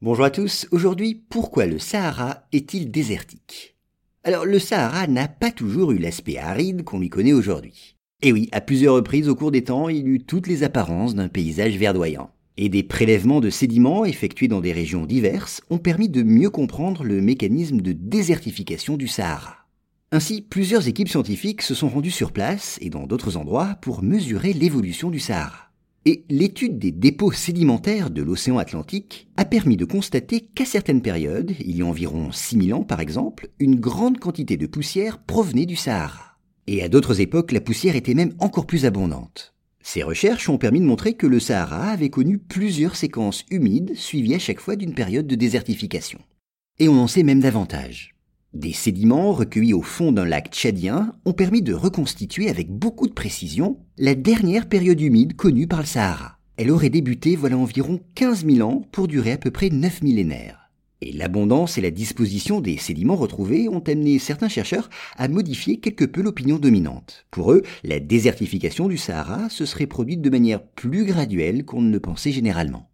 Bonjour à tous, aujourd'hui pourquoi le Sahara est-il désertique? Alors le Sahara n'a pas toujours eu l'aspect aride qu'on lui connaît aujourd'hui. Et oui, à plusieurs reprises au cours des temps, il eut toutes les apparences d'un paysage verdoyant. Et des prélèvements de sédiments effectués dans des régions diverses ont permis de mieux comprendre le mécanisme de désertification du Sahara. Ainsi, plusieurs équipes scientifiques se sont rendues sur place et dans d'autres endroits pour mesurer l'évolution du Sahara. Et l'étude des dépôts sédimentaires de l'océan Atlantique a permis de constater qu'à certaines périodes, il y a environ 6000 ans par exemple, une grande quantité de poussière provenait du Sahara. Et à d'autres époques, la poussière était même encore plus abondante. Ces recherches ont permis de montrer que le Sahara avait connu plusieurs séquences humides suivies à chaque fois d'une période de désertification. Et on en sait même davantage. Des sédiments recueillis au fond d'un lac tchadien ont permis de reconstituer avec beaucoup de précision la dernière période humide connue par le Sahara. Elle aurait débuté voilà environ 15 000 ans pour durer à peu près 9 millénaires. Et l'abondance et la disposition des sédiments retrouvés ont amené certains chercheurs à modifier quelque peu l'opinion dominante. Pour eux, la désertification du Sahara se serait produite de manière plus graduelle qu'on ne le pensait généralement.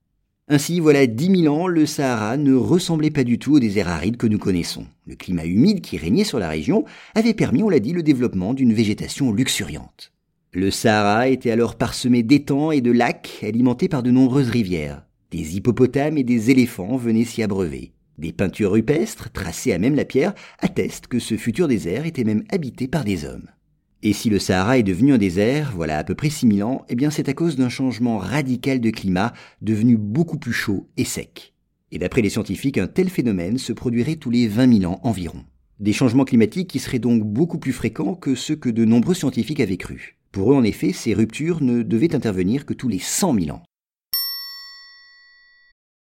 Ainsi, voilà dix mille ans, le Sahara ne ressemblait pas du tout au désert aride que nous connaissons. Le climat humide qui régnait sur la région avait permis, on l'a dit, le développement d'une végétation luxuriante. Le Sahara était alors parsemé d'étangs et de lacs alimentés par de nombreuses rivières. Des hippopotames et des éléphants venaient s'y abreuver. Des peintures rupestres, tracées à même la pierre, attestent que ce futur désert était même habité par des hommes. Et si le Sahara est devenu un désert, voilà à peu près 6000 ans, eh bien c'est à cause d'un changement radical de climat devenu beaucoup plus chaud et sec. Et d'après les scientifiques, un tel phénomène se produirait tous les 20 000 ans environ. Des changements climatiques qui seraient donc beaucoup plus fréquents que ceux que de nombreux scientifiques avaient cru. Pour eux, en effet, ces ruptures ne devaient intervenir que tous les 100 000 ans.